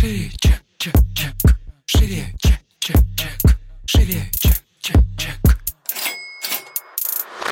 Шире, чек, чек, чек. Шире, чек, чек, чек. Шире, чек, чек, чек.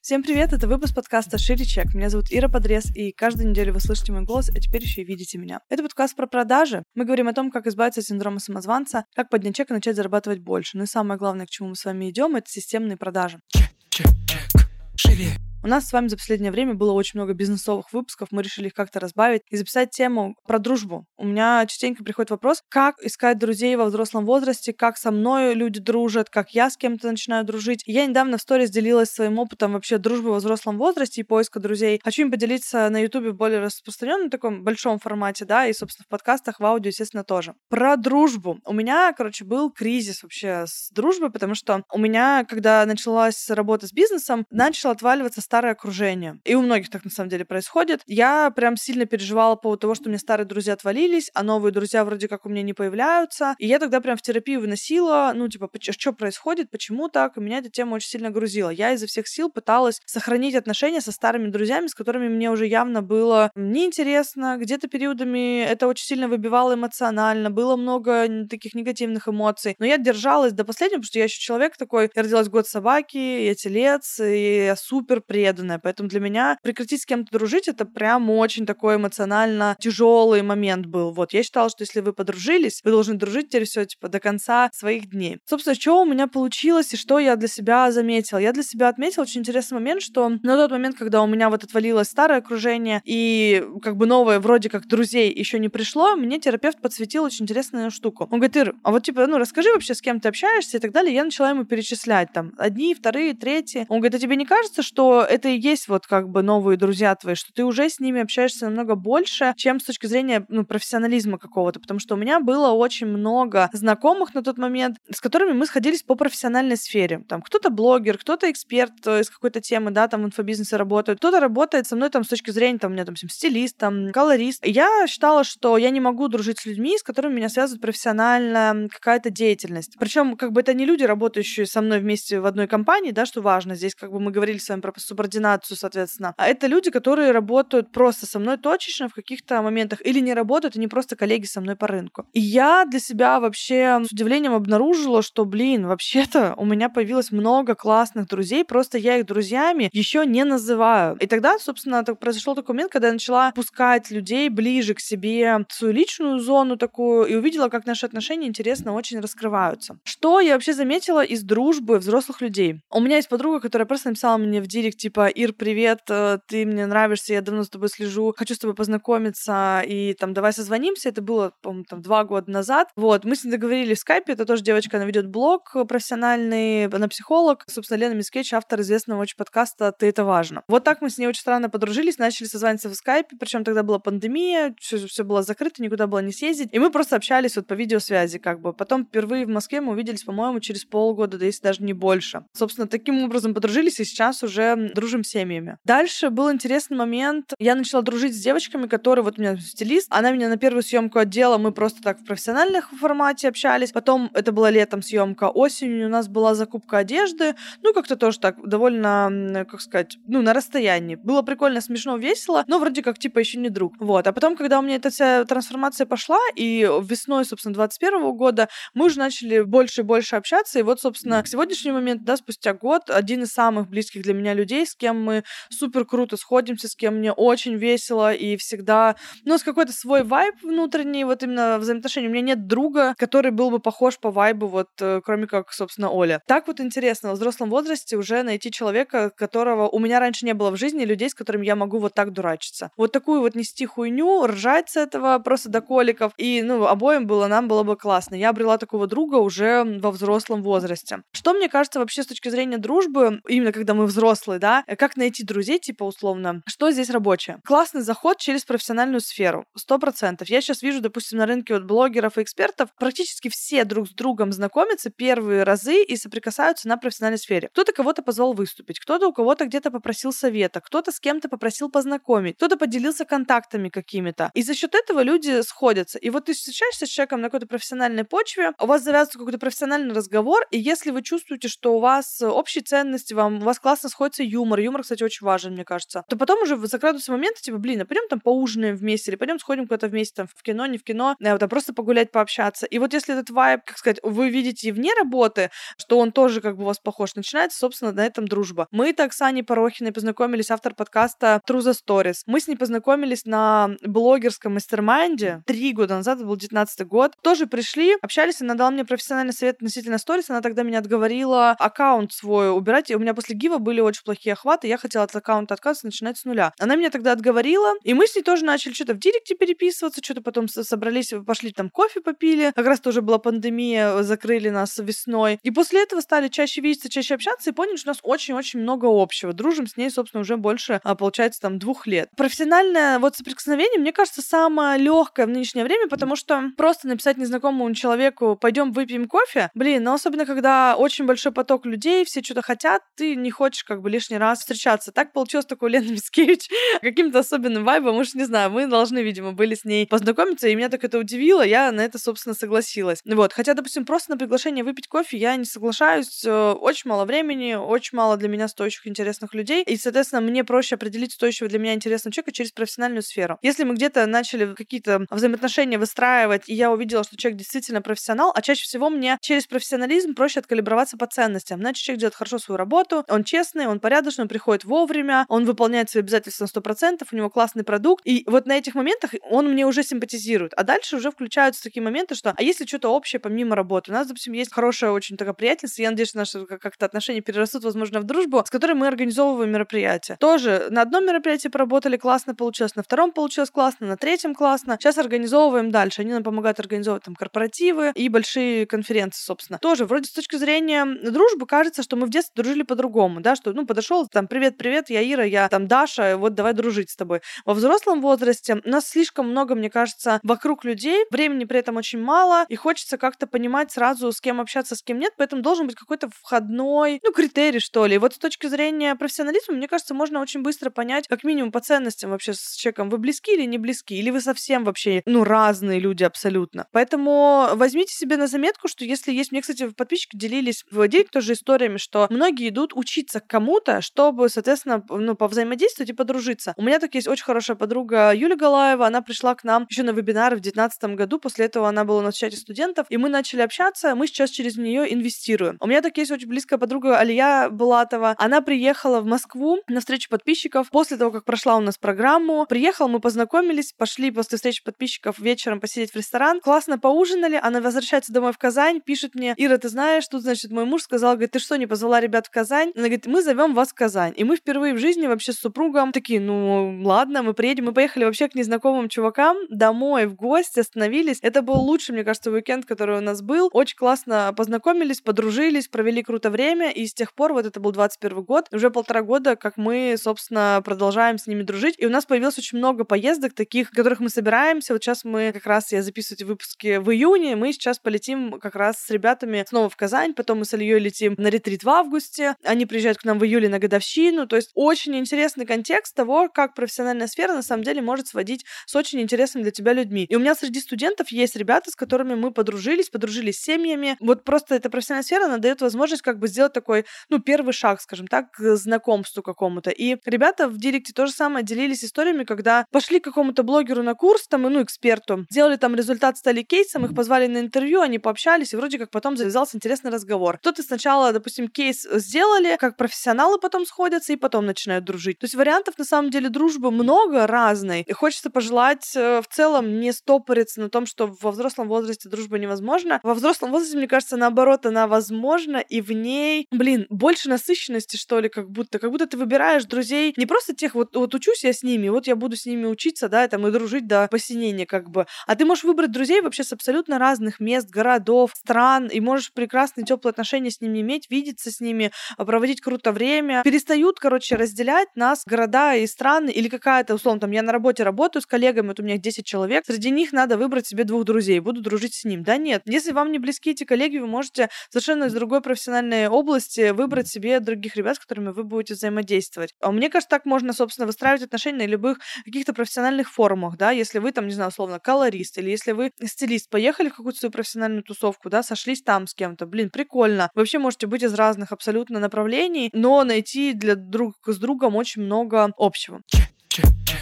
Всем привет, это выпуск подкаста «Шире чек». Меня зовут Ира Подрез, и каждую неделю вы слышите мой голос, а теперь еще и видите меня. Это подкаст про продажи. Мы говорим о том, как избавиться от синдрома самозванца, как поднять чек и начать зарабатывать больше. Ну и самое главное, к чему мы с вами идем, это системные продажи. Чек, чек, чек. Шире, У нас с вами за последнее время было очень много бизнесовых выпусков, мы решили их как-то разбавить и записать тему про дружбу. У меня частенько приходит вопрос, как искать друзей во взрослом возрасте, как со мной люди дружат, как я с кем-то начинаю дружить. Я недавно в сторис делилась своим опытом вообще дружбы во взрослом возрасте и поиска друзей. Хочу им поделиться на ютубе в более распространенном таком большом формате, да, и, собственно, в подкастах, в аудио, естественно, тоже. Про дружбу. У меня, короче, был кризис вообще с дружбой, потому что у меня, когда началась работа с бизнесом, начало отваливаться старое окружение. И у многих так на самом деле происходит. Я прям сильно переживала по поводу того, что меня старые друзья отвалились, а новые друзья вроде как у меня не появляются. И я тогда прям в терапию выносила, ну, типа, что происходит, почему так, и меня эта тема очень сильно грузила. Я изо всех сил пыталась сохранить отношения со старыми друзьями, с которыми мне уже явно было неинтересно, где-то периодами это очень сильно выбивало эмоционально, было много таких негативных эмоций. Но я держалась до последнего, потому что я еще человек такой, я родилась год собаки, я телец, и я супер преданная. Поэтому для меня прекратить с кем-то дружить, это прям очень такой эмоционально тяжелый момент был. Вот, я считала, что если вы подружились, вы должны дружить теперь все, типа, до конца своих дней. Собственно, что у меня получилось и что я для себя заметила? Я для себя отметила очень интересный момент, что на тот момент, когда у меня вот отвалилось старое окружение и как бы новое вроде как друзей еще не пришло, мне терапевт подсветил очень интересную штуку. Он говорит, Ир, а вот типа, ну расскажи вообще, с кем ты общаешься и так далее. Я начала ему перечислять там одни, вторые, третьи. Он говорит, а тебе не кажется, что это и есть вот как бы новые друзья твои, что ты уже с ними общаешься намного больше, чем с точки зрения ну, профессионализма какого-то, потому что у меня было очень много знакомых на тот момент, с которыми мы сходились по профессиональной сфере. Там кто-то блогер, кто-то эксперт э, из какой-то темы, да, там в инфобизнесе работает, кто-то работает со мной там с точки зрения, там, у меня там стилист, там, колорист. Я считала, что я не могу дружить с людьми, с которыми меня связывает профессиональная какая-то деятельность. Причем, как бы это не люди, работающие со мной вместе в одной компании, да, что важно. Здесь, как бы мы говорили с вами про субординацию, соответственно. А это люди, которые работают просто со мной точечно в каких-то моментах или не работают, и не просто коллеги со мной по рынку. И я для себя вообще с удивлением обнаружила, что, блин, вообще-то у меня появилось много классных друзей, просто я их друзьями еще не называю. И тогда, собственно, так произошел такой момент, когда я начала пускать людей ближе к себе, в свою личную зону такую, и увидела, как наши отношения интересно очень раскрываются. Что я вообще заметила из дружбы взрослых людей? У меня есть подруга, которая просто написала мне в директ, типа, Ир, привет, э, ты мне нравишься, я давно с тобой слежу, хочу с тобой познакомиться, и там, давай созвонимся. Это было, по-моему, там, два года назад. Вот, мы с ней договорились в скайпе, это тоже девочка, она ведет блог профессиональный, она психолог. Собственно, Лена Мискетч, автор известного очень подкаста «Ты это важно». Вот так мы с ней очень странно подружились, начали созваниваться в скайпе, причем тогда была пандемия, все, все было закрыто, никуда было не съездить. И мы просто общались вот по видеосвязи как бы. Потом впервые в Москве мы увиделись, по-моему, через полгода, да если даже не больше. Собственно, таким образом подружились и сейчас уже дружим семьями. Дальше был интересный момент. Я начала дружить с девочками, которые, вот у меня стилист, она меня на первую съемку отдела, мы просто так в профессиональных формате общались. Потом это была летом съемка, осенью у нас была закупка одежды. Ну, как-то тоже так довольно, как сказать, ну, на расстоянии. Было прикольно, смешно, весело, но вроде как типа еще не друг. Вот. А потом, когда у меня эта вся трансформация пошла, и весной, собственно, 21 года мы уже начали больше и больше общаться. И вот, собственно, к сегодняшнему моменту, да, спустя год, один из самых близких для меня людей, с кем мы супер круто сходимся, с кем мне очень весело и всегда, ну, с какой-то свой вайб внутренний, вот именно взаимоотношений. У меня нет друга, который был бы похож по вайбу, вот, э, кроме как, собственно, Оля. Так вот интересно, в взрослом возрасте уже найти человека, которого у меня раньше не было в жизни, людей, с которыми я могу вот так дурачиться. Вот такую вот нести хуйню, ржать с этого просто до коликов. И, ну, обоим было, нам было бы классно. Я обрела такого друга уже во взрослом возрасте. Что мне кажется вообще с точки зрения дружбы, именно когда мы взрослые, да, э, как найти друзей, типа, условно, что здесь рабочее? Классный заход через профессиональную сферу. Сто процентов. Я сейчас вижу, допустим, на рынке вот блогеров и экспертов, практически все друг с другом знакомятся первые разы и соприкасаются на профессиональной сфере. Кто-то кого-то позвал выступить, кто-то у кого-то где-то попросил совета, кто-то с кем-то попросил познакомить, кто-то поделился контактами какими-то. И за счет этого люди сходятся. И вот ты встречаешься с человеком на какой-то профессиональной почве, у вас завязывается какой-то профессиональный разговор, и если вы чувствуете, что у вас общие ценности, вам, у вас классно сходится юмор, юмор. Юмор, кстати, очень важен, мне кажется. То потом уже закрадываются моменты, типа, блин, а пойдем там поужинаем вместе, или пойдем сходим куда-то вместе, там, в кино, не в кино, а, там, просто погулять, пообщаться. И вот если этот вайб, как сказать, вы видите вне работы, что он тоже как бы у вас похож, начинается, собственно, на этом дружба. Мы так с Аней Порохиной познакомились, автор подкаста Through the Stories. Мы с ней познакомились на блогерском мастер-майнде три года назад, это был 19 год. Тоже пришли, общались, она дала мне профессиональный совет относительно сторис, она тогда меня отговорила аккаунт свой убирать, и у меня после гива были очень плохие охваты, я хотела от аккаунта отказываться, начинать с нуля. Она меня тогда отговорила, и мы с ней тоже начали что-то в директе переписываться, что-то потом собрались, пошли там кофе попили, как раз тоже была пандемия, закрыли нас весной. И после этого стали чаще видеться, чаще общаться, и поняли, что у нас очень-очень много общего. Дружим с ней, собственно, уже больше, а, получается, там, двух лет. Профессиональное вот соприкосновение, мне кажется, самое легкое в нынешнее время, потому что просто написать незнакомому человеку «пойдем выпьем кофе», блин, но особенно когда очень большой поток людей, все что-то хотят, ты не хочешь как бы лишний раз встречаться. Так получилось такой Лена Мискевич каким-то особенным вайбом, уж не знаю, мы должны, видимо, были с ней познакомиться, и меня так это удивило, я на это, собственно, согласилась. Вот, хотя, допустим, просто на приглашение выпить кофе я не соглашаюсь, э, очень мало времени, очень мало для меня стоящих интересных людей, и, соответственно, мне проще определить стоящего для меня интересного человека через профессиональную сферу. Если мы где-то начали какие-то взаимоотношения выстраивать, и я увидела, что человек действительно профессионал, а чаще всего мне через профессионализм проще откалиброваться по ценностям. Значит, человек делает хорошо свою работу, он честный, он порядочный, он приходит вовремя, он выполняет свои обязательства на 100%, у него классный продукт, и вот на этих моментах он мне уже симпатизирует. А дальше уже включаются такие моменты, что а если что-то общее помимо работы? У нас, допустим, есть хорошая очень такая приятельница, я надеюсь, что наши как-то отношения перерастут, возможно, в дружбу, с которой мы организовываем мероприятия. Тоже на одном мероприятии поработали классно получилось, на втором получилось классно, на третьем классно. Сейчас организовываем дальше. Они нам помогают организовывать там корпоративы и большие конференции, собственно. Тоже вроде с точки зрения дружбы кажется, что мы в детстве дружили по-другому, да, что, ну, подошел, там, привет-привет, я Ира, я там Даша, вот давай дружить с тобой. Во взрослом возрасте у нас слишком много, мне кажется, вокруг людей, времени при этом очень мало, и хочется как-то понимать сразу, с кем общаться, с кем нет, поэтому должен быть какой-то входной, ну, критерий, что ли. И вот с точки зрения профессионализма, мне кажется, можно очень быстро понять, как минимум по ценностям вообще с человеком, вы близки или не близки, или вы совсем вообще, ну, разные люди абсолютно. Поэтому возьмите себе на заметку, что если есть... Мне, кстати, подписчики делились в тоже историями, что многие идут учиться кому-то, чтобы, соответственно, ну, повзаимодействовать и подружиться. У меня так есть очень хорошая подруга Юля Галаева, она пришла к нам еще на вебинары в 2019 году, после этого она была у нас чате студентов, и мы начали общаться, мы сейчас через нее инвестируем. У меня так есть очень близкая подруга Алия Булатова, она приехала в Москву на встречу подписчиков после того, как прошла у нас программу, приехала, мы познакомились, пошли после встречи подписчиков вечером посидеть в ресторан, классно поужинали, она возвращается домой в Казань, пишет мне, Ира, ты знаешь, тут, значит, мой муж сказал, говорит, ты что, не позвала ребят в Казань? Она говорит, мы зовем вас Казань. И мы впервые в жизни вообще с супругом такие, ну ладно, мы приедем. Мы поехали вообще к незнакомым чувакам домой в гости, остановились. Это был лучший, мне кажется, уикенд, который у нас был. Очень классно познакомились, подружились, провели круто время. И с тех пор, вот это был 21 год, уже полтора года, как мы, собственно, продолжаем с ними дружить. И у нас появилось очень много поездок таких, в которых мы собираемся. Вот сейчас мы как раз, я записываю эти выпуски в июне, мы сейчас полетим как раз с ребятами снова в Казань, потом мы с Ильей летим на ретрит в августе, они приезжают к нам в июле на годовщину, то есть очень интересный контекст того, как профессиональная сфера на самом деле может сводить с очень интересными для тебя людьми. И у меня среди студентов есть ребята, с которыми мы подружились, подружились с семьями. Вот просто эта профессиональная сфера, она дает возможность как бы сделать такой, ну, первый шаг, скажем так, к знакомству какому-то. И ребята в директе то же самое делились историями, когда пошли к какому-то блогеру на курс, там, ну, эксперту, сделали там результат, стали кейсом, их позвали на интервью, они пообщались, и вроде как потом завязался интересный разговор. Кто-то сначала, допустим, кейс сделали, как профессионалы потом сходятся и потом начинают дружить. То есть вариантов на самом деле дружбы много разной. И хочется пожелать э, в целом не стопориться на том, что во взрослом возрасте дружба невозможна. Во взрослом возрасте, мне кажется, наоборот, она возможна, и в ней, блин, больше насыщенности, что ли, как будто. Как будто ты выбираешь друзей не просто тех, вот, вот учусь я с ними, вот я буду с ними учиться, да, там, и дружить до посинения, как бы. А ты можешь выбрать друзей вообще с абсолютно разных мест, городов, стран, и можешь прекрасные теплые отношения с ними иметь, видеться с ними, а, проводить круто время. Перестают, короче, разделять нас города и страны или какая-то, условно, там, я на работе работаю с коллегами, вот у меня 10 человек, среди них надо выбрать себе двух друзей, буду дружить с ним. Да нет, если вам не близки эти коллеги, вы можете совершенно из другой профессиональной области выбрать себе других ребят, с которыми вы будете взаимодействовать. А мне кажется, так можно, собственно, выстраивать отношения на любых каких-то профессиональных форумах, да, если вы там, не знаю, условно, колорист, или если вы стилист, поехали в какую-то свою профессиональную тусовку, да, сошлись там с кем-то, блин, прикольно. Вы вообще можете быть из разных абсолютно направлений, но найти найти для друг с другом очень много общего. Чек, чек, чек.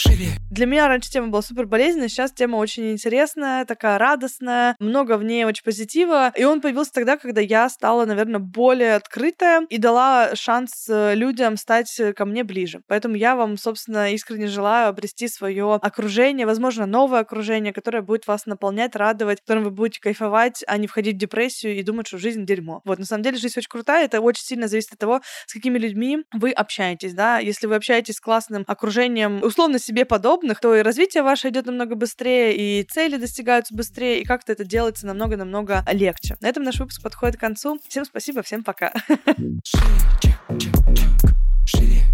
Шире. Для меня раньше тема была супер болезненная, сейчас тема очень интересная, такая радостная, много в ней очень позитива. И он появился тогда, когда я стала, наверное, более открытая и дала шанс э, людям стать ко мне ближе. Поэтому я вам, собственно, искренне желаю обрести свое окружение, возможно, новое окружение, которое будет вас наполнять, радовать, в котором вы будете кайфовать, а не входить в депрессию и думать, что жизнь дерьмо. Вот, на самом деле, жизнь очень крутая, это очень сильно зависит от того, с какими людьми вы общаетесь, да. Если вы общаетесь с классным окружением, условно себе подобных, то и развитие ваше идет намного быстрее, и цели достигаются быстрее, и как-то это делается намного-намного легче. На этом наш выпуск подходит к концу. Всем спасибо, всем пока. Шире.